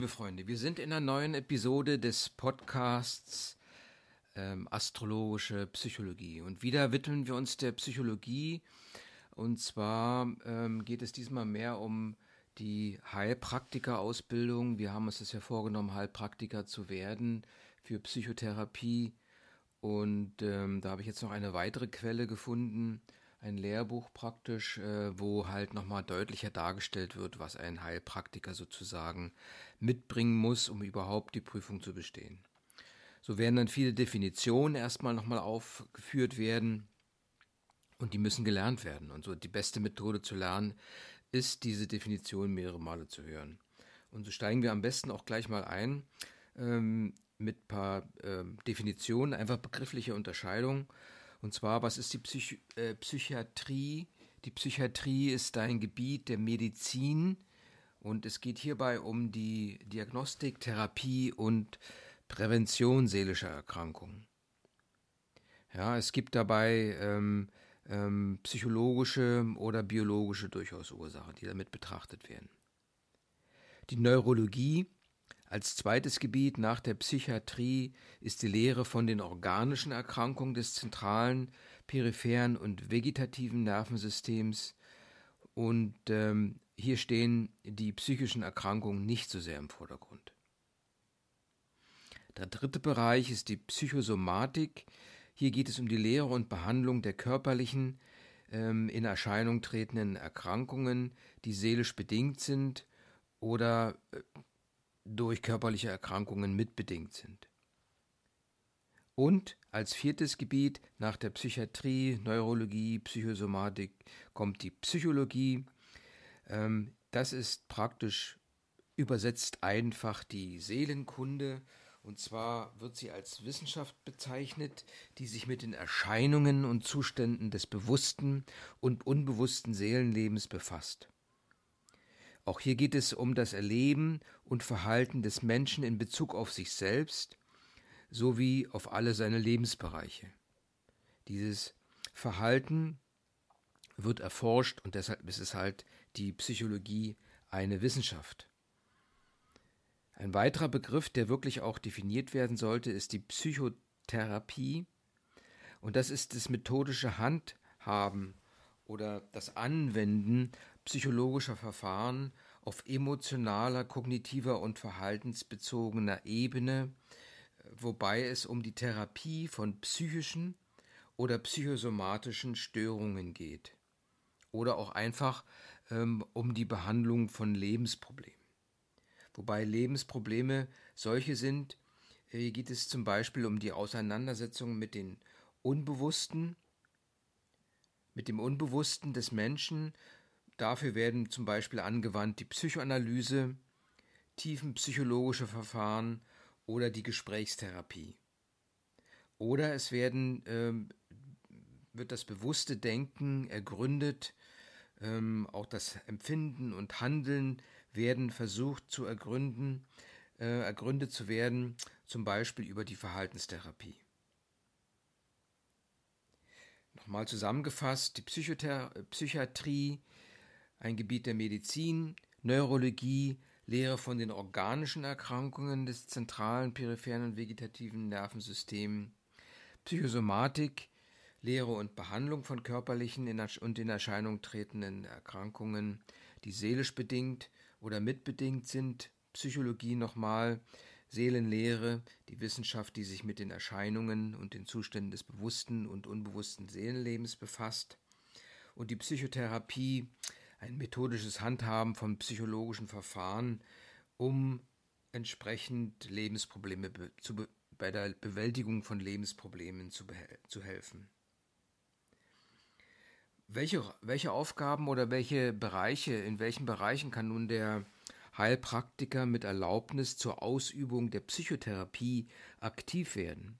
Liebe Freunde, wir sind in einer neuen Episode des Podcasts ähm, Astrologische Psychologie. Und wieder widmen wir uns der Psychologie. Und zwar ähm, geht es diesmal mehr um die Heilpraktiker-Ausbildung. Wir haben uns das ja vorgenommen, Heilpraktiker zu werden für Psychotherapie. Und ähm, da habe ich jetzt noch eine weitere Quelle gefunden, ein Lehrbuch praktisch, äh, wo halt nochmal deutlicher dargestellt wird, was ein Heilpraktiker sozusagen mitbringen muss, um überhaupt die Prüfung zu bestehen. So werden dann viele Definitionen erstmal nochmal aufgeführt werden und die müssen gelernt werden. Und so die beste Methode zu lernen ist, diese Definition mehrere Male zu hören. Und so steigen wir am besten auch gleich mal ein ähm, mit ein paar ähm, Definitionen, einfach begriffliche Unterscheidungen und zwar, was ist die Psych äh, Psychiatrie? Die Psychiatrie ist ein Gebiet der Medizin und es geht hierbei um die Diagnostik, Therapie und Prävention seelischer Erkrankungen. Ja, es gibt dabei ähm, ähm, psychologische oder biologische durchaus Ursachen, die damit betrachtet werden. Die Neurologie als zweites Gebiet nach der Psychiatrie ist die Lehre von den organischen Erkrankungen des zentralen, peripheren und vegetativen Nervensystems. Und ähm, hier stehen die psychischen Erkrankungen nicht so sehr im Vordergrund. Der dritte Bereich ist die Psychosomatik. Hier geht es um die Lehre und Behandlung der körperlichen, ähm, in Erscheinung tretenden Erkrankungen, die seelisch bedingt sind oder äh, durch körperliche Erkrankungen mitbedingt sind. Und als viertes Gebiet nach der Psychiatrie, Neurologie, Psychosomatik kommt die Psychologie. Ähm, das ist praktisch übersetzt einfach die Seelenkunde. Und zwar wird sie als Wissenschaft bezeichnet, die sich mit den Erscheinungen und Zuständen des bewussten und unbewussten Seelenlebens befasst. Auch hier geht es um das Erleben und Verhalten des Menschen in Bezug auf sich selbst sowie auf alle seine Lebensbereiche. Dieses Verhalten wird erforscht und deshalb ist es halt die Psychologie eine Wissenschaft. Ein weiterer Begriff, der wirklich auch definiert werden sollte, ist die Psychotherapie. Und das ist das methodische Handhaben oder das Anwenden psychologischer Verfahren auf emotionaler, kognitiver und verhaltensbezogener Ebene, wobei es um die Therapie von psychischen oder psychosomatischen Störungen geht oder auch einfach ähm, um die Behandlung von Lebensproblemen. Wobei Lebensprobleme solche sind, äh, geht es zum Beispiel um die Auseinandersetzung mit den Unbewussten, mit dem Unbewussten des Menschen Dafür werden zum Beispiel angewandt die Psychoanalyse, tiefenpsychologische Verfahren oder die Gesprächstherapie. Oder es werden, ähm, wird das bewusste Denken ergründet, ähm, auch das Empfinden und Handeln werden versucht zu ergründen, äh, ergründet zu werden, zum Beispiel über die Verhaltenstherapie. Nochmal zusammengefasst, die Psychothera Psychiatrie ein Gebiet der Medizin, Neurologie, Lehre von den organischen Erkrankungen des zentralen, peripheren und vegetativen Nervensystems, Psychosomatik, Lehre und Behandlung von körperlichen und in Erscheinung tretenden Erkrankungen, die seelisch bedingt oder mitbedingt sind, Psychologie nochmal, Seelenlehre, die Wissenschaft, die sich mit den Erscheinungen und den Zuständen des bewussten und unbewussten Seelenlebens befasst, und die Psychotherapie, ein methodisches Handhaben von psychologischen Verfahren, um entsprechend Lebensprobleme zu bei der Bewältigung von Lebensproblemen zu, zu helfen. Welche, welche Aufgaben oder welche Bereiche, in welchen Bereichen kann nun der Heilpraktiker mit Erlaubnis zur Ausübung der Psychotherapie aktiv werden?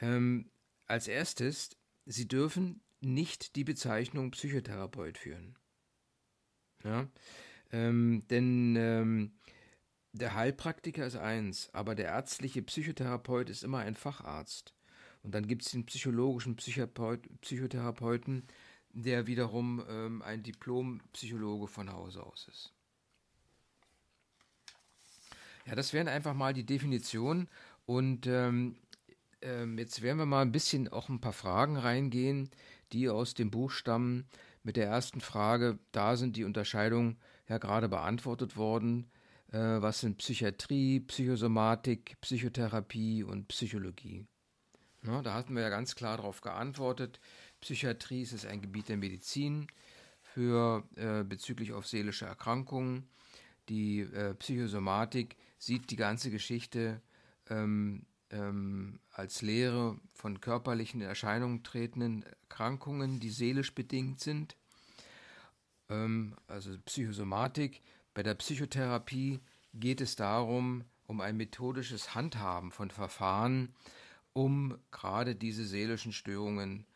Ähm, als erstes, Sie dürfen nicht die Bezeichnung Psychotherapeut führen. Ja? Ähm, denn ähm, der Heilpraktiker ist eins, aber der ärztliche Psychotherapeut ist immer ein Facharzt. Und dann gibt es den psychologischen Psychotherapeut, Psychotherapeuten, der wiederum ähm, ein Diplompsychologe von Hause aus ist. Ja, das wären einfach mal die Definitionen. Und ähm, ähm, jetzt werden wir mal ein bisschen auch ein paar Fragen reingehen, die aus dem Buch stammen. Mit der ersten Frage, da sind die Unterscheidungen ja gerade beantwortet worden. Äh, was sind Psychiatrie, Psychosomatik, Psychotherapie und Psychologie? Na, da hatten wir ja ganz klar darauf geantwortet. Psychiatrie ist ein Gebiet der Medizin für äh, bezüglich auf seelische Erkrankungen. Die äh, Psychosomatik sieht die ganze Geschichte ähm, ähm, als Lehre von körperlichen Erscheinungen tretenden Erkrankungen, die seelisch bedingt sind. Ähm, also Psychosomatik. Bei der Psychotherapie geht es darum, um ein methodisches Handhaben von Verfahren, um gerade diese seelischen Störungen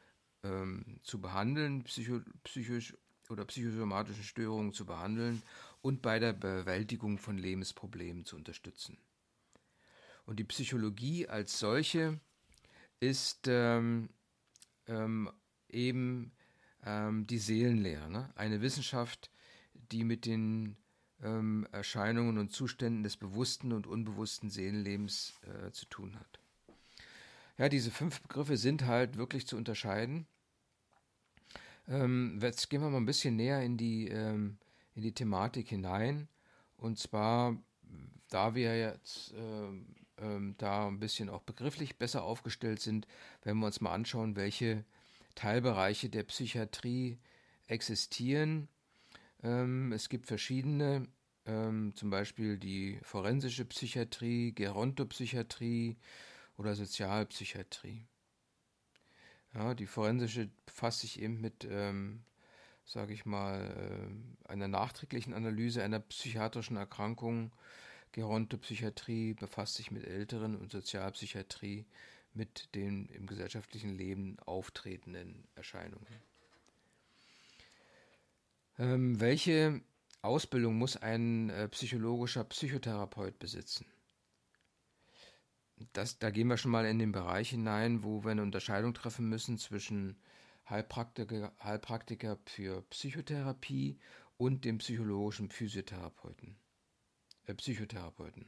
ähm, zu behandeln, psycho, psychisch oder psychosomatischen Störungen zu behandeln und bei der Bewältigung von Lebensproblemen zu unterstützen. Und die Psychologie als solche ist ähm, ähm, eben ähm, die Seelenlehre, ne? eine Wissenschaft, die mit den ähm, Erscheinungen und Zuständen des bewussten und unbewussten Seelenlebens äh, zu tun hat. Ja, diese fünf Begriffe sind halt wirklich zu unterscheiden. Ähm, jetzt gehen wir mal ein bisschen näher in die, ähm, in die Thematik hinein. Und zwar, da wir jetzt ähm, da ein bisschen auch begrifflich besser aufgestellt sind, wenn wir uns mal anschauen, welche Teilbereiche der Psychiatrie existieren. Ähm, es gibt verschiedene, ähm, zum Beispiel die forensische Psychiatrie, Gerontopsychiatrie oder Sozialpsychiatrie. Ja, die forensische befasst sich eben mit, ähm, sage ich mal, äh, einer nachträglichen Analyse einer psychiatrischen Erkrankung. Gerontopsychiatrie befasst sich mit älteren und Sozialpsychiatrie mit den im gesellschaftlichen Leben auftretenden Erscheinungen. Ähm, welche Ausbildung muss ein äh, psychologischer Psychotherapeut besitzen? das, da gehen wir schon mal in den Bereich hinein, wo wir eine Unterscheidung treffen müssen zwischen Heilpraktiker, Heilpraktiker für Psychotherapie und dem psychologischen Physiotherapeuten, äh, Psychotherapeuten.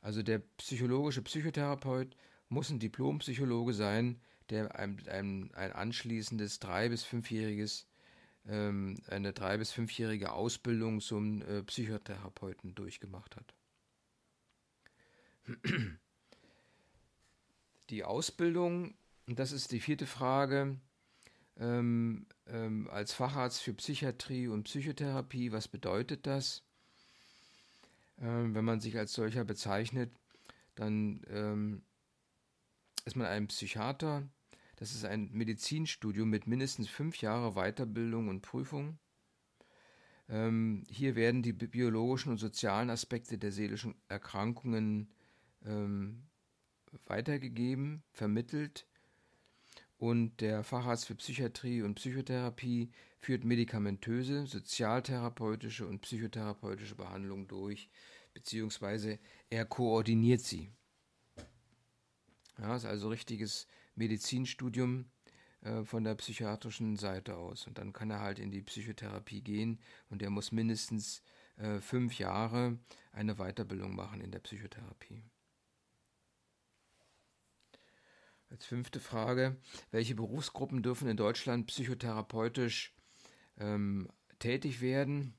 Also der psychologische Psychotherapeut muss ein Diplompsychologe sein, der ein, ein, ein anschließendes drei- bis fünfjähriges ähm, eine drei- bis fünfjährige Ausbildung zum äh, Psychotherapeuten durchgemacht hat. die Ausbildung, das ist die vierte Frage, ähm, ähm, als Facharzt für Psychiatrie und Psychotherapie, was bedeutet das? Ähm, wenn man sich als solcher bezeichnet, dann ähm, ist man ein Psychiater. Das ist ein Medizinstudium mit mindestens fünf Jahre Weiterbildung und Prüfung. Ähm, hier werden die biologischen und sozialen Aspekte der seelischen Erkrankungen ähm, weitergegeben, vermittelt und der Facharzt für Psychiatrie und Psychotherapie führt medikamentöse, sozialtherapeutische und psychotherapeutische Behandlungen durch, beziehungsweise er koordiniert sie. Ja, ist also richtiges Medizinstudium äh, von der psychiatrischen Seite aus. Und dann kann er halt in die Psychotherapie gehen und er muss mindestens äh, fünf Jahre eine Weiterbildung machen in der Psychotherapie. Als fünfte Frage, welche Berufsgruppen dürfen in Deutschland psychotherapeutisch ähm, tätig werden?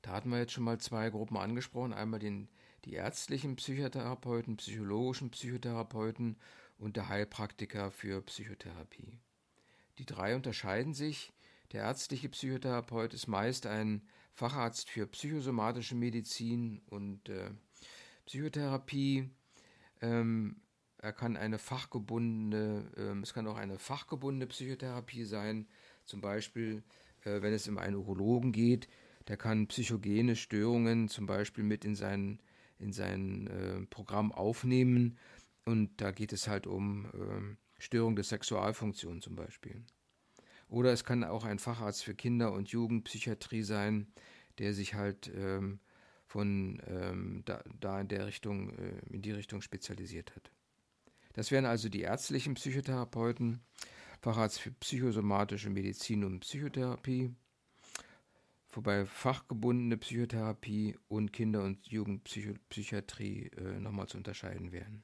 Da hatten wir jetzt schon mal zwei Gruppen angesprochen. Einmal den, die ärztlichen Psychotherapeuten, psychologischen Psychotherapeuten und der Heilpraktiker für Psychotherapie. Die drei unterscheiden sich. Der ärztliche Psychotherapeut ist meist ein Facharzt für psychosomatische Medizin und äh, Psychotherapie. Ähm, er kann eine fachgebundene, äh, es kann auch eine fachgebundene Psychotherapie sein, zum Beispiel, äh, wenn es um einen Urologen geht, der kann psychogene Störungen zum Beispiel mit in sein, in sein äh, Programm aufnehmen und da geht es halt um ähm, Störung der Sexualfunktion zum Beispiel. Oder es kann auch ein Facharzt für Kinder- und Jugendpsychiatrie sein, der sich halt ähm, von ähm, da, da, in der Richtung, äh, in die Richtung spezialisiert hat. Das wären also die ärztlichen Psychotherapeuten, Facharzt für psychosomatische Medizin und Psychotherapie, wobei fachgebundene Psychotherapie und Kinder- und Jugendpsychiatrie äh, nochmal zu unterscheiden wären.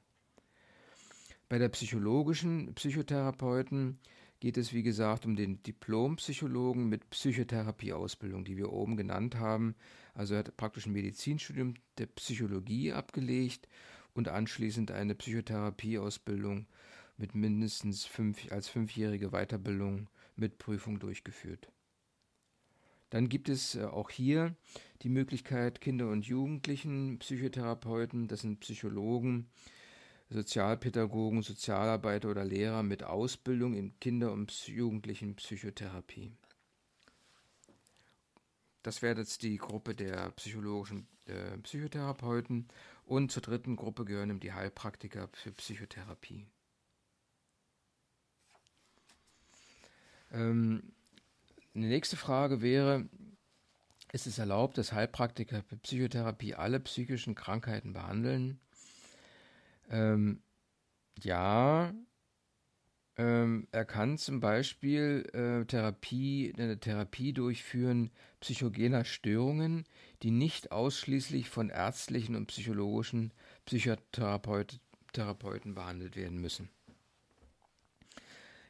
Bei der psychologischen Psychotherapeuten geht es, wie gesagt, um den Diplompsychologen mit Psychotherapieausbildung, die wir oben genannt haben. Also er hat praktisch ein Medizinstudium der Psychologie abgelegt und anschließend eine Psychotherapieausbildung mit mindestens fünf, als fünfjährige Weiterbildung mit Prüfung durchgeführt. Dann gibt es äh, auch hier die Möglichkeit, Kinder- und Jugendlichen Psychotherapeuten, das sind Psychologen, Sozialpädagogen, Sozialarbeiter oder Lehrer mit Ausbildung in Kinder- und Jugendlichen Psychotherapie. Das wäre jetzt die Gruppe der psychologischen äh, Psychotherapeuten und zur dritten Gruppe gehören die Heilpraktiker für Psychotherapie. Ähm, eine nächste Frage wäre, ist es erlaubt, dass Heilpraktiker für Psychotherapie alle psychischen Krankheiten behandeln? Ähm, ja, ähm, er kann zum Beispiel äh, Therapie, eine Therapie durchführen psychogener Störungen, die nicht ausschließlich von ärztlichen und psychologischen Psychotherapeuten behandelt werden müssen.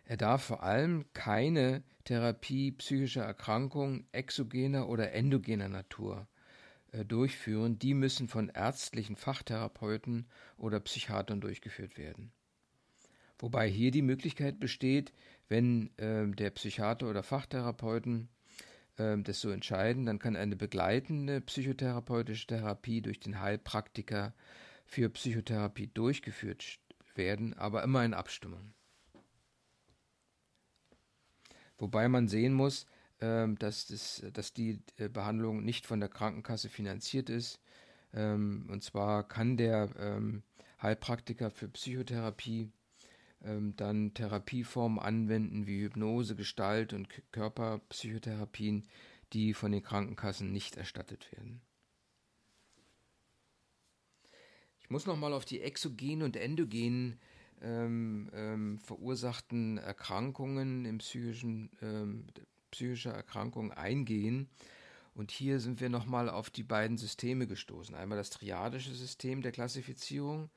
Er darf vor allem keine Therapie psychischer Erkrankungen exogener oder endogener Natur äh, durchführen. Die müssen von ärztlichen Fachtherapeuten oder Psychiatern durchgeführt werden. Wobei hier die Möglichkeit besteht, wenn äh, der Psychiater oder Fachtherapeuten äh, das so entscheiden, dann kann eine begleitende psychotherapeutische Therapie durch den Heilpraktiker für Psychotherapie durchgeführt werden, aber immer in Abstimmung. Wobei man sehen muss, ähm, dass, das, dass die äh, Behandlung nicht von der Krankenkasse finanziert ist. Ähm, und zwar kann der ähm, Heilpraktiker für Psychotherapie dann Therapieformen anwenden wie Hypnose, Gestalt und Körperpsychotherapien, die von den Krankenkassen nicht erstattet werden. Ich muss nochmal auf die exogenen und endogenen ähm, ähm, verursachten Erkrankungen im psychischen, ähm, psychischer Erkrankung eingehen. Und hier sind wir nochmal auf die beiden Systeme gestoßen. Einmal das triadische System der Klassifizierung,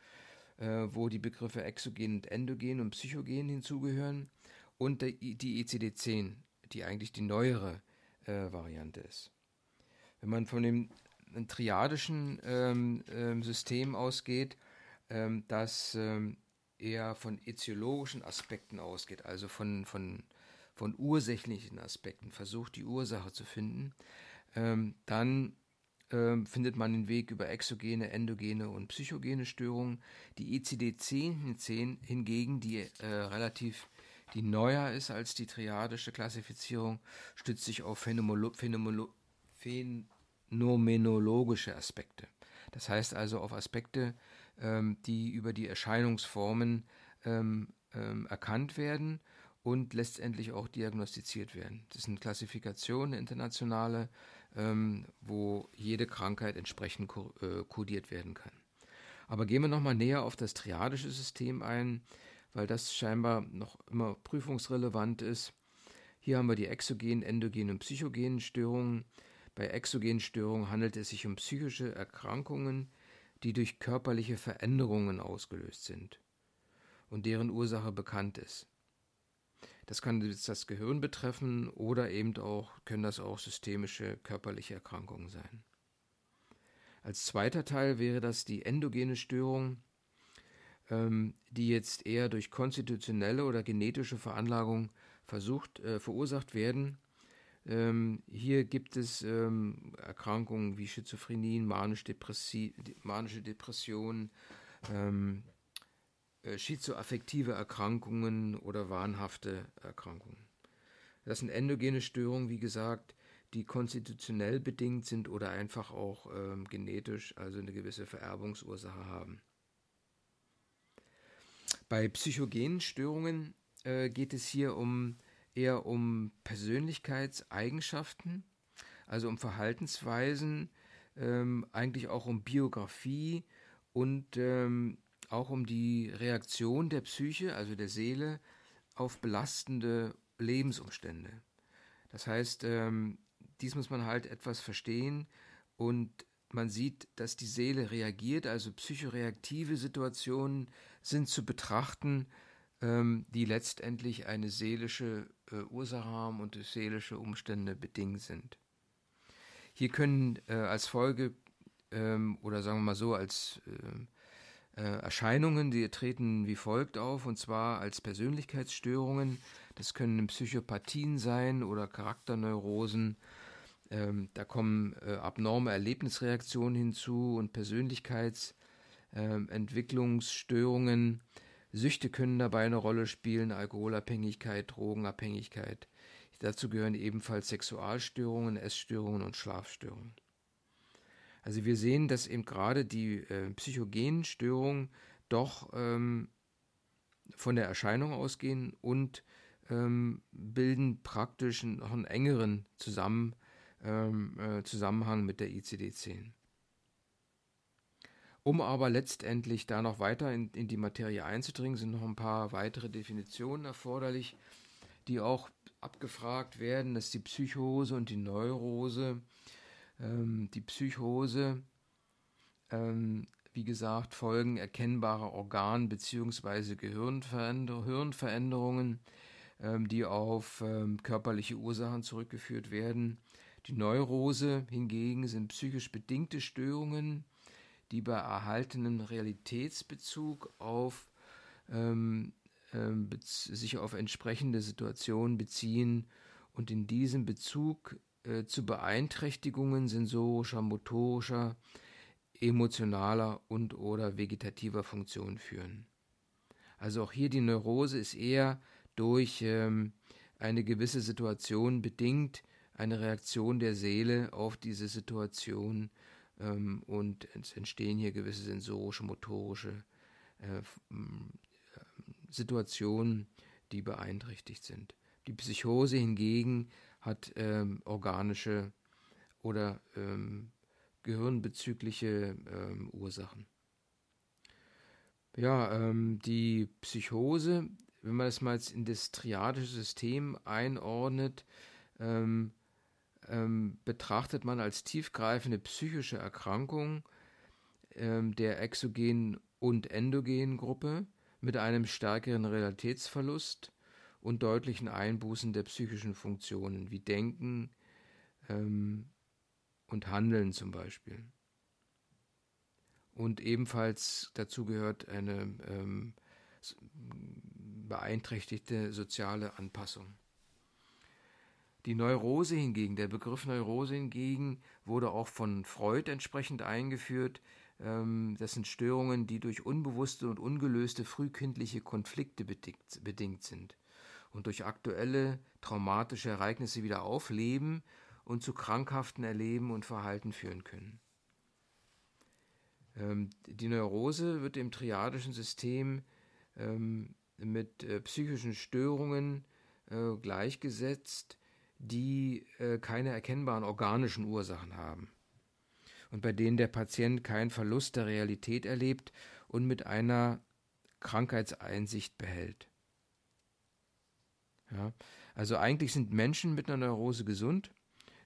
wo die Begriffe exogen und endogen und psychogen hinzugehören, und die ICD-10, die eigentlich die neuere äh, Variante ist. Wenn man von dem triadischen ähm, ähm, System ausgeht, ähm, das ähm, eher von etiologischen Aspekten ausgeht, also von, von, von ursächlichen Aspekten, versucht die Ursache zu finden, ähm, dann findet man den Weg über exogene, endogene und psychogene Störungen. Die ECD-10 hingegen, die äh, relativ die neuer ist als die triadische Klassifizierung, stützt sich auf Phänomolo Phänomolo phänomenologische Aspekte. Das heißt also auf Aspekte, ähm, die über die Erscheinungsformen ähm, ähm, erkannt werden und letztendlich auch diagnostiziert werden. Das sind Klassifikationen, internationale, ähm, wo jede Krankheit entsprechend ko äh, kodiert werden kann. Aber gehen wir nochmal näher auf das triadische System ein, weil das scheinbar noch immer prüfungsrelevant ist. Hier haben wir die exogenen, endogenen und psychogenen Störungen. Bei exogenen Störungen handelt es sich um psychische Erkrankungen, die durch körperliche Veränderungen ausgelöst sind und deren Ursache bekannt ist. Das kann das Gehirn betreffen oder eben auch können das auch systemische körperliche Erkrankungen sein. Als zweiter Teil wäre das die endogene Störung, ähm, die jetzt eher durch konstitutionelle oder genetische Veranlagung versucht, äh, verursacht werden ähm, hier gibt es ähm, Erkrankungen wie Schizophrenie, manisch manische Depressionen, ähm, äh, schizoaffektive Erkrankungen oder wahnhafte Erkrankungen. Das sind endogene Störungen, wie gesagt, die konstitutionell bedingt sind oder einfach auch ähm, genetisch, also eine gewisse Vererbungsursache haben. Bei psychogenen Störungen äh, geht es hier um eher um Persönlichkeitseigenschaften, also um Verhaltensweisen, ähm, eigentlich auch um Biografie und ähm, auch um die Reaktion der Psyche, also der Seele, auf belastende Lebensumstände. Das heißt, ähm, dies muss man halt etwas verstehen und man sieht, dass die Seele reagiert, also psychoreaktive Situationen sind zu betrachten, ähm, die letztendlich eine seelische äh, Ursache haben und durch seelische Umstände bedingt sind. Hier können äh, als Folge ähm, oder sagen wir mal so als äh, Erscheinungen, die treten wie folgt auf, und zwar als Persönlichkeitsstörungen. Das können Psychopathien sein oder Charakterneurosen. Ähm, da kommen äh, abnorme Erlebnisreaktionen hinzu und Persönlichkeitsentwicklungsstörungen. Ähm, Süchte können dabei eine Rolle spielen, Alkoholabhängigkeit, Drogenabhängigkeit. Dazu gehören ebenfalls Sexualstörungen, Essstörungen und Schlafstörungen. Also wir sehen, dass eben gerade die äh, psychogenen Störungen doch ähm, von der Erscheinung ausgehen und ähm, bilden praktisch noch einen engeren Zusammen, ähm, äh, Zusammenhang mit der ICD-10. Um aber letztendlich da noch weiter in, in, die Materie einzudringen, sind noch ein paar weitere Definitionen erforderlich, die auch abgefragt werden. Das ist die Psychose und die Neurose ähm, die Psychose, ähm, wie gesagt, Folgen erkennbarer Organ- bzw. Gehirnveränderungen, ähm, die auf ähm, körperliche Ursachen zurückgeführt werden. Die Neurose hingegen sind psychisch bedingte Störungen, die bei erhaltenem Realitätsbezug auf ähm, ähm, sich auf entsprechende Situationen beziehen und in diesem Bezug äh, zu Beeinträchtigungen sensorischer, motorischer, emotionaler und oder vegetativer Funktion führen. Also auch hier die Neurose ist eher durch ähm, eine gewisse Situation bedingt, eine Reaktion der Seele auf diese Situation ähm, und es entstehen hier gewisse sensorische, motorische äh, Situationen, die beeinträchtigt sind. Die Psychose hingegen hat ähm, organische oder ähm, gehirnbezügliche ähm, Ursachen. Ja, ähm, die Psychose, wenn man das mal jetzt in das triadische System einordnet, ähm, ähm, betrachtet man als tiefgreifende psychische Erkrankung der exogenen und endogenen Gruppe mit einem stärkeren Realitätsverlust und deutlichen Einbußen der psychischen Funktionen wie Denken ähm, und Handeln zum Beispiel. Und ebenfalls dazu gehört eine ähm, beeinträchtigte soziale Anpassung. Die Neurose hingegen, der Begriff Neurose hingegen wurde auch von Freud entsprechend eingeführt. Ähm, das sind Störungen, die durch unbewusste und ungelöste frühkindliche Konflikte bedingt sind und durch aktuelle traumatische Ereignisse wieder aufleben und zu krankhaften Erleben und Verhalten führen können. Ähm, die Neurose wird im triadischen System ähm, mit äh, psychischen Störungen äh, gleichgesetzt, die äh, keine erkennbaren organischen Ursachen haben und bei denen der Patient keinen Verlust der Realität erlebt und mit einer Krankheitseinsicht behält. Ja? Also eigentlich sind Menschen mit einer Neurose gesund,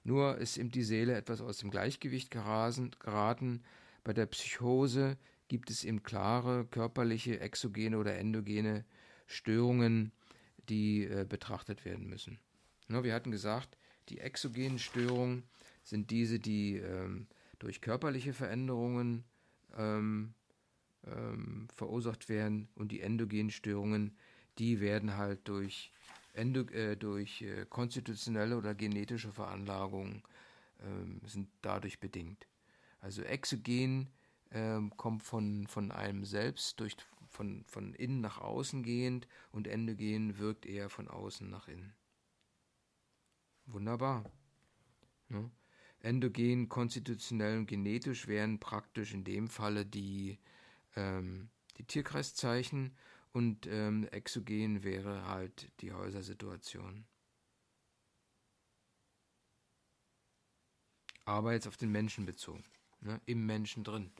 nur ist eben die Seele etwas aus dem Gleichgewicht geraten. Bei der Psychose gibt es eben klare körperliche, exogene oder endogene Störungen, die äh, betrachtet werden müssen. Ja, wir hatten gesagt, die exogenen Störungen sind diese, die ähm, durch körperliche Veränderungen ähm, ähm, verursacht werden und die endogenen Störungen, die werden halt durch endo, äh, durch äh, konstitutionelle oder genetische Veranlagungen äh, sind dadurch bedingt. Also Exogen ähm, kommt von, von einem selbst, durch, von, von innen nach außen gehend und Endogen wirkt eher von außen nach innen. Wunderbar. Ne? Endogen, konstitutionell und genetisch wären praktisch in dem Falle die, ähm, die Tierkreiszeichen und ähm, exogen wäre halt die Häusersituation. Aber jetzt auf den Menschen bezogen, ne? im Menschen drin.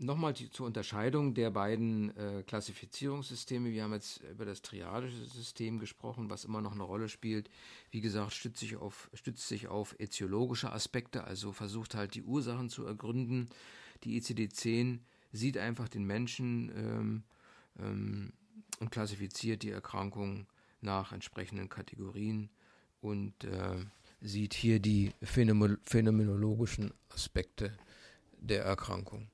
Nochmal die, zur Unterscheidung der beiden äh, Klassifizierungssysteme. Wir haben jetzt über das triadische System gesprochen, was immer noch eine Rolle spielt. Wie gesagt, stützt sich auf, stützt sich auf ätiologische Aspekte, also versucht halt die Ursachen zu ergründen. Die ICD-10 sieht einfach den Menschen ähm, ähm, und klassifiziert die Erkrankung nach entsprechenden Kategorien und äh, sieht hier die phänomenologischen Aspekte der Erkrankung.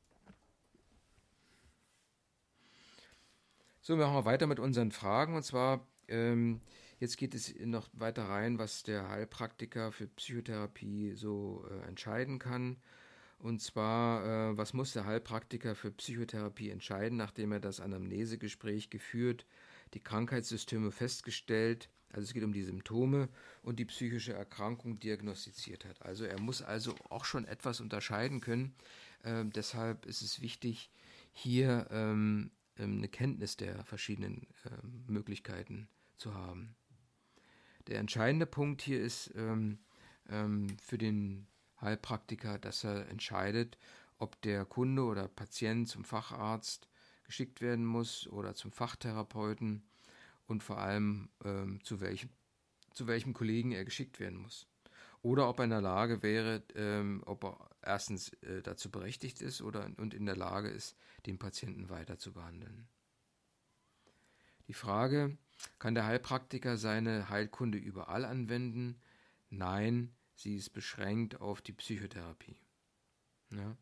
So, wir machen wir weiter mit unseren Fragen. Und zwar, ähm, jetzt geht es noch weiter rein, was der Heilpraktiker für Psychotherapie so äh, entscheiden kann. Und zwar, äh, was muss der Heilpraktiker für Psychotherapie entscheiden, nachdem er das Anamnesegespräch geführt, die Krankheitssysteme festgestellt, also es geht um die Symptome und die psychische Erkrankung diagnostiziert hat. Also er muss also auch schon etwas unterscheiden können. Ähm, deshalb ist es wichtig, hier ähm, eine Kenntnis der verschiedenen ähm, Möglichkeiten zu haben. Der entscheidende Punkt hier ist ähm, ähm, für den Heilpraktiker, dass er entscheidet, ob der Kunde oder Patient zum Facharzt geschickt werden muss oder zum Fachtherapeuten und vor allem ähm, zu, welchem, zu welchem Kollegen er geschickt werden muss. Oder ob er in der Lage wäre, ähm, ob er erstens äh, dazu berechtigt ist oder und in der Lage ist, den Patienten weiter zu behandeln. Die Frage, kann der Heilpraktiker seine Heilkunde überall anwenden? Nein, sie ist beschränkt auf die Psychotherapie. Ja.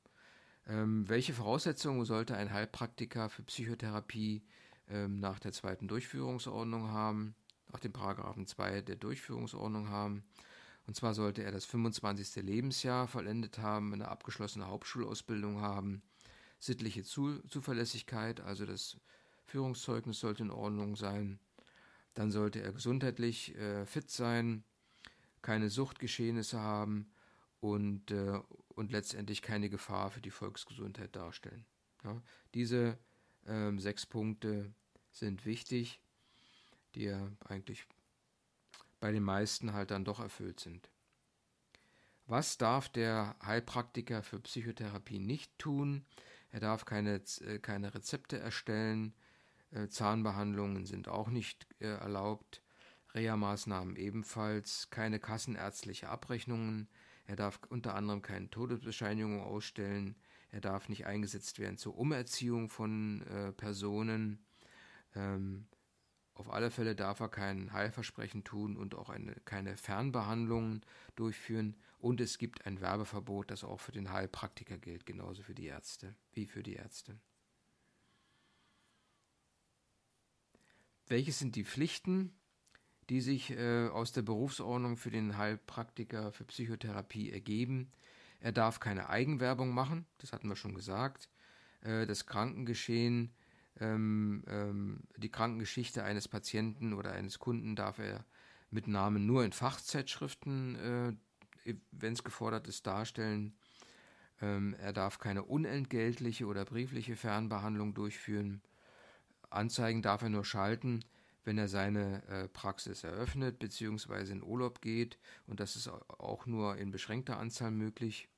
Ähm, welche Voraussetzungen sollte ein Heilpraktiker für Psychotherapie ähm, nach der zweiten Durchführungsordnung haben, nach dem Paragraphen 2 der Durchführungsordnung haben? Und zwar sollte er das 25. Lebensjahr vollendet haben, eine abgeschlossene Hauptschulausbildung haben, sittliche Zu Zuverlässigkeit, also das Führungszeugnis sollte in Ordnung sein. Dann sollte er gesundheitlich äh, fit sein, keine Suchtgeschehnisse haben und, äh, und letztendlich keine Gefahr für die Volksgesundheit darstellen. Ja, diese äh, sechs Punkte sind wichtig, die ja eigentlich bei den meisten halt dann doch erfüllt sind. Was darf der Heilpraktiker für Psychotherapie nicht tun? Er darf keine, äh, keine Rezepte erstellen, äh, Zahnbehandlungen sind auch nicht äh, erlaubt, Reha-Maßnahmen ebenfalls, keine kassenärztliche Abrechnungen, er darf unter anderem keine Todesbescheinigungen ausstellen, er darf nicht eingesetzt werden zur Umerziehung von äh, Personen, ähm, auf alle Fälle darf er kein Heilversprechen tun und auch eine, keine Fernbehandlungen durchführen. Und es gibt ein Werbeverbot, das auch für den Heilpraktiker gilt, genauso für die Ärzte wie für die Ärzte. Welches sind die Pflichten, die sich äh, aus der Berufsordnung für den Heilpraktiker für Psychotherapie ergeben? Er darf keine Eigenwerbung machen, das hatten wir schon gesagt. Äh, das Krankengeschehen ähm, ähm, die Krankengeschichte eines Patienten oder eines Kunden darf er mit Namen nur in Fachzeitschriften, äh, wenn es gefordert ist, darstellen. Ähm, er darf keine unentgeltliche oder briefliche Fernbehandlung durchführen. Anzeigen darf er nur schalten, wenn er seine äh, Praxis eröffnet bzw. in Urlaub geht und das ist auch nur in beschränkter Anzahl möglich.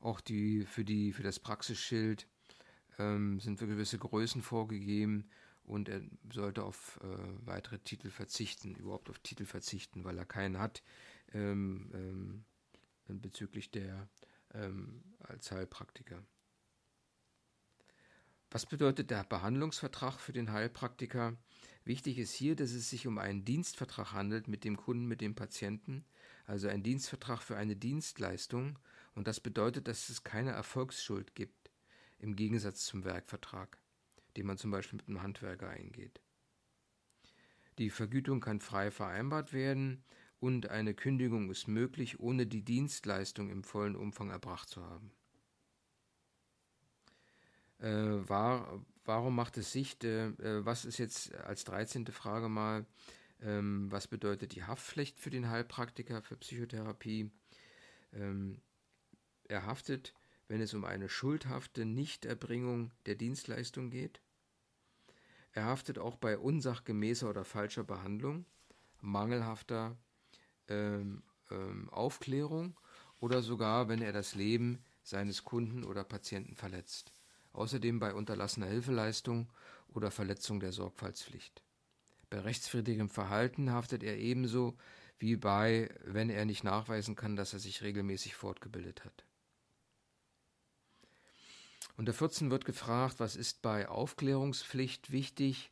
Auch die für die für das Praxisschild ähm, sind für gewisse Größen vorgegeben und er sollte auf äh, weitere Titel verzichten, überhaupt auf Titel verzichten, weil er keinen hat ähm, ähm, bezüglich der ähm, als Heilpraktiker. Was bedeutet der Behandlungsvertrag für den Heilpraktiker? Wichtig ist hier, dass es sich um einen Dienstvertrag handelt mit dem Kunden, mit dem Patienten, also ein Dienstvertrag für eine Dienstleistung. Und das bedeutet, dass es keine Erfolgsschuld gibt im Gegensatz zum Werkvertrag, den man zum Beispiel mit einem Handwerker eingeht. Die Vergütung kann frei vereinbart werden und eine Kündigung ist möglich, ohne die Dienstleistung im vollen Umfang erbracht zu haben. Äh, war, warum macht es Sicht? Äh, was ist jetzt als 13. Frage mal, ähm, was bedeutet die Haftpflicht für den Heilpraktiker für Psychotherapie? Ähm, er haftet wenn es um eine schuldhafte Nichterbringung der Dienstleistung geht. Er haftet auch bei unsachgemäßer oder falscher Behandlung, mangelhafter ähm, ähm, Aufklärung oder sogar, wenn er das Leben seines Kunden oder Patienten verletzt. außerdem bei unterlassener Hilfeleistung oder Verletzung der Sorgfaltspflicht. Bei rechtswidrigem Verhalten haftet er ebenso wie bei, wenn er nicht nachweisen kann, dass er sich regelmäßig fortgebildet hat. Unter 14 wird gefragt, was ist bei Aufklärungspflicht wichtig?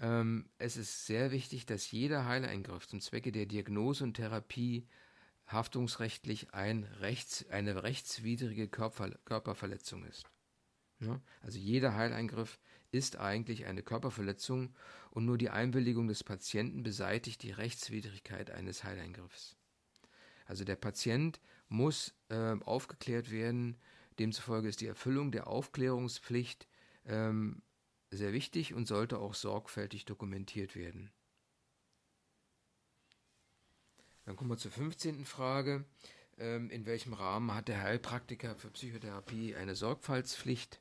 Ähm, es ist sehr wichtig, dass jeder Heileingriff zum Zwecke der Diagnose und Therapie haftungsrechtlich ein rechts, eine rechtswidrige Körper, Körperverletzung ist. Ja? Also jeder Heileingriff ist eigentlich eine Körperverletzung und nur die Einwilligung des Patienten beseitigt die Rechtswidrigkeit eines Heileingriffs. Also der Patient muss äh, aufgeklärt werden, demzufolge ist die Erfüllung der Aufklärungspflicht ähm, sehr wichtig und sollte auch sorgfältig dokumentiert werden. Dann kommen wir zur 15. Frage. Ähm, in welchem Rahmen hat der Heilpraktiker für Psychotherapie eine Sorgfaltspflicht?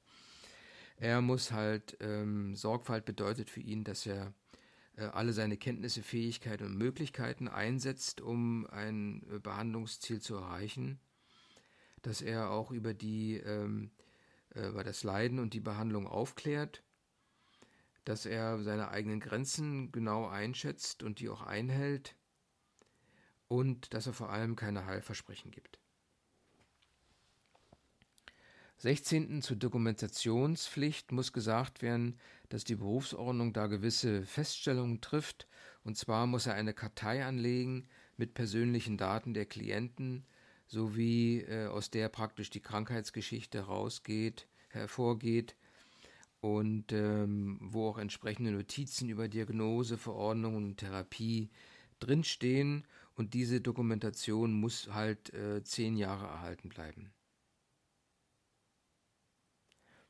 Er muss halt, ähm, Sorgfalt bedeutet für ihn, dass er äh, alle seine Kenntnisse, Fähigkeiten und Möglichkeiten einsetzt, um ein äh, Behandlungsziel zu erreichen. Dass er auch über die, ähm, äh, über das Leiden und die Behandlung aufklärt. Dass er seine eigenen Grenzen genau einschätzt und die auch einhält. Und dass er vor allem keine Heilversprechen gibt. 16. Zur Dokumentationspflicht muss gesagt werden, dass die Berufsordnung da gewisse Feststellungen trifft, und zwar muss er eine Kartei anlegen mit persönlichen Daten der Klienten, sowie äh, aus der praktisch die Krankheitsgeschichte rausgeht, hervorgeht und ähm, wo auch entsprechende Notizen über Diagnose, Verordnung und Therapie drinstehen und diese Dokumentation muss halt äh, zehn Jahre erhalten bleiben.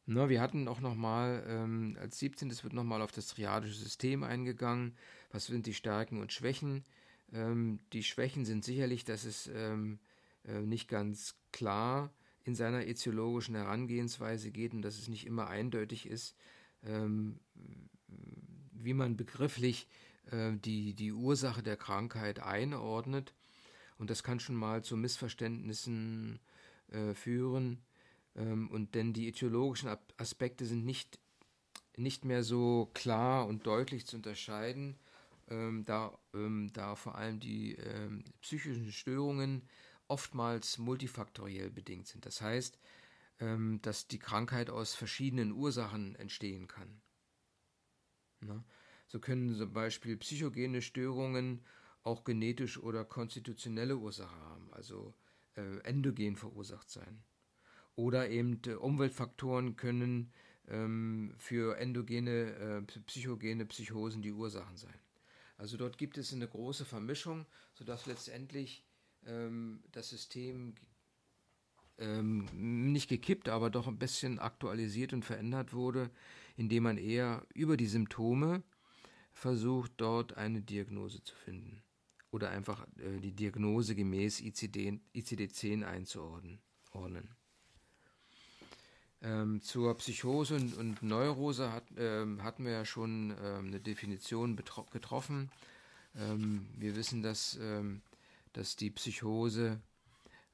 Na, wir hatten auch nochmal ähm, als 17. Es wird nochmal auf das triadische System eingegangen. Was sind die Stärken und Schwächen? Ähm, die Schwächen sind sicherlich, dass es ähm, äh, nicht ganz klar in seiner äthiologischen Herangehensweise geht und dass es nicht immer eindeutig ist, ähm, wie man begrifflich äh, die, die Ursache der Krankheit einordnet. Und das kann schon mal zu Missverständnissen äh, führen ähm, und denn die ideologischen Aspekte sind nicht, nicht mehr so klar und deutlich zu unterscheiden, ähm, da, da vor allem die psychischen Störungen oftmals multifaktoriell bedingt sind. Das heißt, ähm, dass die Krankheit aus verschiedenen Ursachen entstehen kann. Na? So können zum Beispiel psychogene Störungen auch genetisch oder konstitutionelle Ursache haben, also äh, endogen verursacht sein. Oder eben äh, Umweltfaktoren können ähm, für endogene, äh, psychogene Psychosen die Ursachen sein. Also dort gibt es eine große Vermischung, sodass letztendlich ähm, das System ähm, nicht gekippt, aber doch ein bisschen aktualisiert und verändert wurde, indem man eher über die Symptome versucht, dort eine Diagnose zu finden. Oder einfach äh, die Diagnose gemäß ICD, ICD-10 einzuordnen. Ähm, zur Psychose und, und Neurose hat, ähm, hatten wir ja schon ähm, eine Definition getroffen. Ähm, wir wissen, dass, ähm, dass die Psychose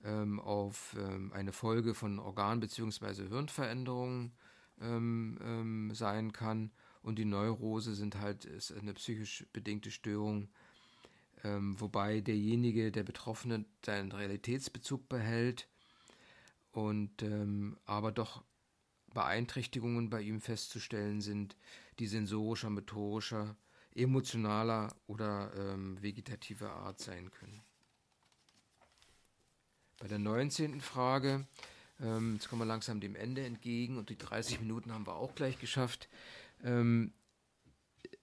ähm, auf eine Folge von Organ- bzw. Hirnveränderungen sein kann und die Neurose sind halt ist eine psychisch bedingte Störung, wobei derjenige, der Betroffene, seinen Realitätsbezug behält und aber doch Beeinträchtigungen bei ihm festzustellen sind, die sensorischer, motorischer, emotionaler oder ähm, vegetativer Art sein können. Bei der 19. Frage, ähm, jetzt kommen wir langsam dem Ende entgegen und die 30 Minuten haben wir auch gleich geschafft, ähm,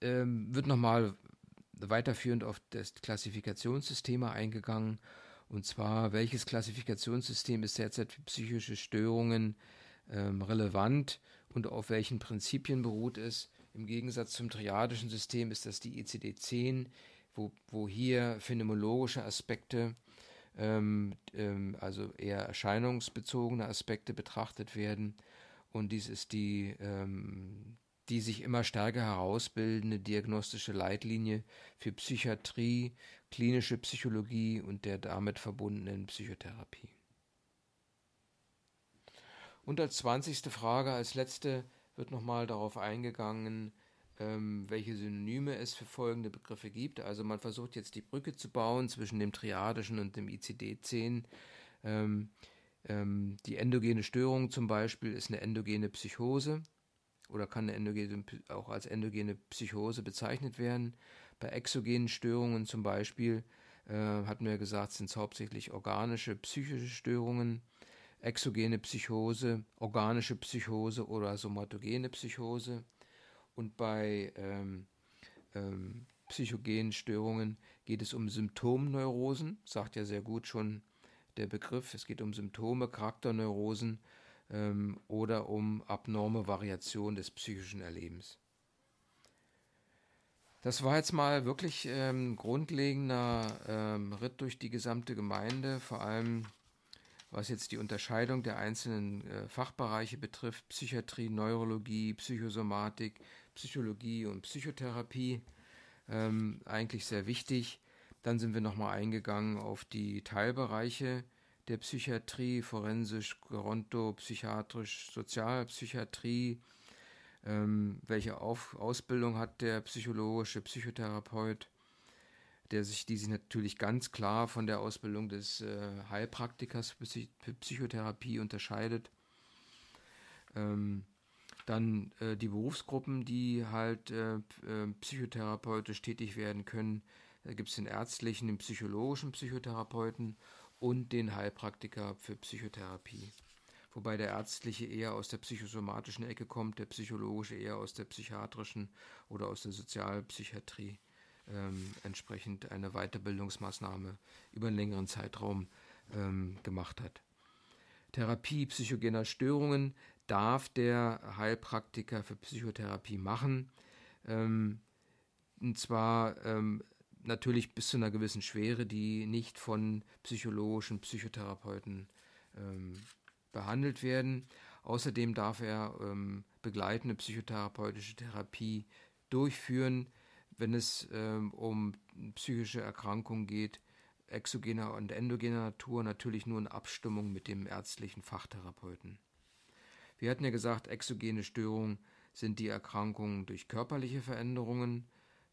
ähm, wird nochmal weiterführend auf das Klassifikationssystem eingegangen. Und zwar, welches Klassifikationssystem ist derzeit für psychische Störungen ähm, relevant und auf welchen Prinzipien beruht es. Im Gegensatz zum triadischen System ist das die ICD-10, wo, wo hier phänomenologische Aspekte, ähm, ähm, also eher erscheinungsbezogene Aspekte betrachtet werden. Und dies ist die, ähm, die sich immer stärker herausbildende diagnostische Leitlinie für Psychiatrie, klinische Psychologie und der damit verbundenen Psychotherapie. Und als zwanzigste Frage, als letzte, wird nochmal darauf eingegangen, ähm, welche Synonyme es für folgende Begriffe gibt. Also man versucht jetzt die Brücke zu bauen zwischen dem Triadischen und dem ICD-10. Ähm, ähm, die endogene Störung zum Beispiel ist eine endogene Psychose oder kann eine endogene, auch als endogene Psychose bezeichnet werden. Bei exogenen Störungen zum Beispiel äh, hatten wir gesagt, sind es hauptsächlich organische psychische Störungen, exogene Psychose, organische Psychose oder somatogene Psychose. Und bei ähm, ähm, psychogenen Störungen geht es um Symptomneurosen, sagt ja sehr gut schon der Begriff. Es geht um Symptome, Charakterneurosen ähm, oder um abnorme Variation des psychischen Erlebens. Das war jetzt mal wirklich ähm, grundlegender ähm, Ritt durch die gesamte Gemeinde, vor allem was jetzt die Unterscheidung der einzelnen äh, Fachbereiche betrifft, Psychiatrie, Neurologie, Psychosomatik, Psychologie und Psychotherapie, ähm, eigentlich sehr wichtig. Dann sind wir nochmal eingegangen auf die Teilbereiche der Psychiatrie, forensisch, geronto, psychiatrisch, Sozialpsychiatrie, ähm, welche auf Ausbildung hat der psychologische Psychotherapeut, der sich, die sich natürlich ganz klar von der Ausbildung des äh, Heilpraktikers für Psychotherapie unterscheidet. Ähm, dann äh, die Berufsgruppen, die halt äh, äh psychotherapeutisch tätig werden können. Da gibt es den ärztlichen, den psychologischen Psychotherapeuten und den Heilpraktiker für Psychotherapie wobei der ärztliche eher aus der psychosomatischen Ecke kommt, der psychologische eher aus der psychiatrischen oder aus der Sozialpsychiatrie ähm, entsprechend eine Weiterbildungsmaßnahme über einen längeren Zeitraum ähm, gemacht hat. Therapie psychogener Störungen darf der Heilpraktiker für Psychotherapie machen. Ähm, und zwar ähm, natürlich bis zu einer gewissen Schwere, die nicht von psychologischen Psychotherapeuten ähm, behandelt werden. Außerdem darf er ähm, begleitende psychotherapeutische Therapie durchführen, wenn es ähm, um psychische Erkrankungen geht, exogener und endogener Natur, natürlich nur in Abstimmung mit dem ärztlichen Fachtherapeuten. Wir hatten ja gesagt, exogene Störungen sind die Erkrankungen durch körperliche Veränderungen.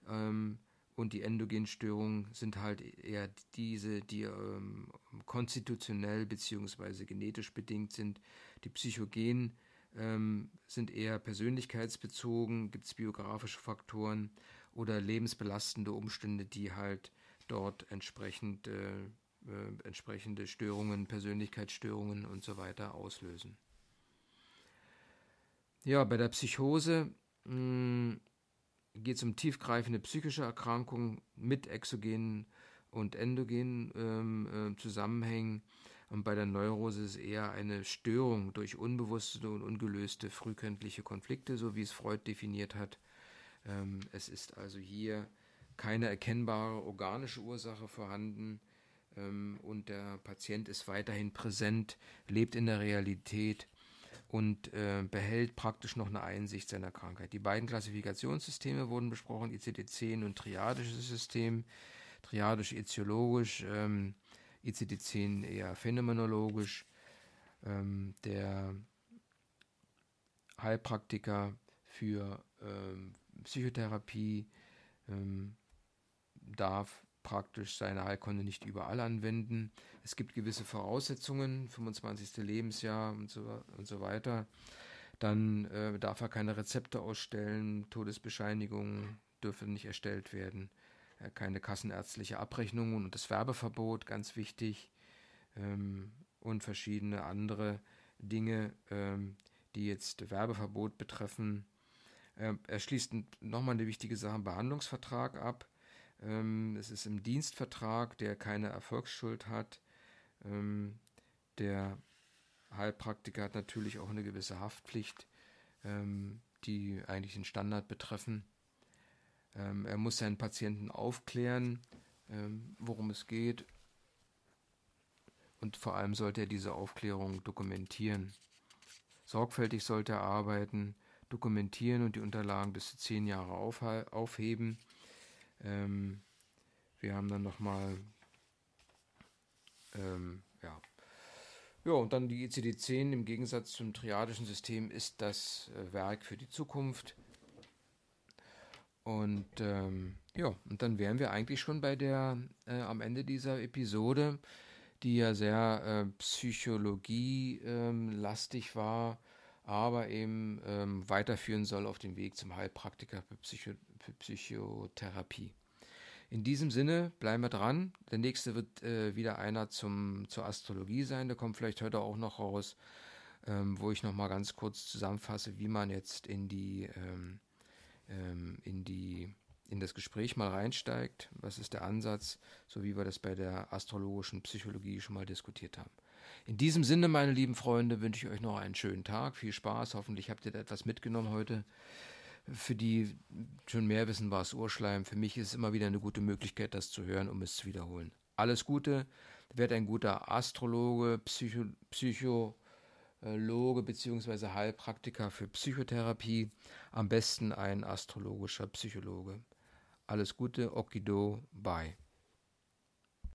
Ähm, und die Endogenstörungen sind halt eher diese, die ähm, konstitutionell bzw. genetisch bedingt sind. Die Psychogenen ähm, sind eher persönlichkeitsbezogen, gibt es biografische Faktoren oder lebensbelastende Umstände, die halt dort entsprechend, äh, äh, entsprechende Störungen, Persönlichkeitsstörungen und so weiter auslösen. Ja, bei der Psychose hm, geht es um tiefgreifende psychische Erkrankungen mit exogenen und endogenen ähm, äh, Zusammenhängen. Und bei der Neurose ist es eher eine Störung durch unbewusste und ungelöste frühkindliche Konflikte, so wie es Freud definiert hat. Ähm, es ist also hier keine erkennbare organische Ursache vorhanden ähm, und der Patient ist weiterhin präsent, lebt in der Realität und äh, behält praktisch noch eine Einsicht seiner Krankheit. Die beiden Klassifikationssysteme wurden besprochen, ICD-10 und triadisches System. Triadisch etiologisch, ähm, ICD-10 eher phänomenologisch. Ähm, der Heilpraktiker für ähm, Psychotherapie ähm, darf praktisch seine Heilkunde nicht überall anwenden. Es gibt gewisse Voraussetzungen, 25. Lebensjahr und so, und so weiter. Dann äh, darf er keine Rezepte ausstellen, Todesbescheinigungen dürfen nicht erstellt werden, äh, keine kassenärztliche Abrechnungen und das Werbeverbot, ganz wichtig, ähm, und verschiedene andere Dinge, ähm, die jetzt Werbeverbot betreffen. Äh, er schließt nochmal eine wichtige Sache, Behandlungsvertrag ab ähm, es ist im Dienstvertrag, der keine Erfolgsschuld hat. Ähm, der Heilpraktiker hat natürlich auch eine gewisse Haftpflicht, ähm, die eigentlich den Standard betreffen. Ähm, er muss seinen Patienten aufklären, ähm, worum es geht. Und vor allem sollte er diese Aufklärung dokumentieren. Sorgfältig sollte er arbeiten, dokumentieren und die Unterlagen bis zu zehn Jahre aufheben. Ähm, wir haben dann nochmal, ähm, ja, Ja, und dann die ICD-10 im Gegensatz zum triadischen System ist das äh, Werk für die Zukunft. Und ähm, ja, und dann wären wir eigentlich schon bei der, äh, am Ende dieser Episode, die ja sehr äh, psychologielastig ähm, war, aber eben ähm, weiterführen soll auf dem Weg zum Heilpraktiker für, Psycho Psychotherapie. In diesem Sinne bleiben wir dran. Der nächste wird äh, wieder einer zum, zur Astrologie sein. Der kommt vielleicht heute auch noch raus, ähm, wo ich noch mal ganz kurz zusammenfasse, wie man jetzt in die, ähm, ähm, in die in das Gespräch mal reinsteigt. Was ist der Ansatz, so wie wir das bei der astrologischen Psychologie schon mal diskutiert haben. In diesem Sinne, meine lieben Freunde, wünsche ich euch noch einen schönen Tag. Viel Spaß. Hoffentlich habt ihr da etwas mitgenommen heute. Für die schon mehr wissen, war es Urschleim. Für mich ist es immer wieder eine gute Möglichkeit, das zu hören, um es zu wiederholen. Alles Gute, werdet ein guter Astrologe, Psycho, Psychologe bzw. Heilpraktiker für Psychotherapie. Am besten ein astrologischer Psychologe. Alles Gute, Okido, bye.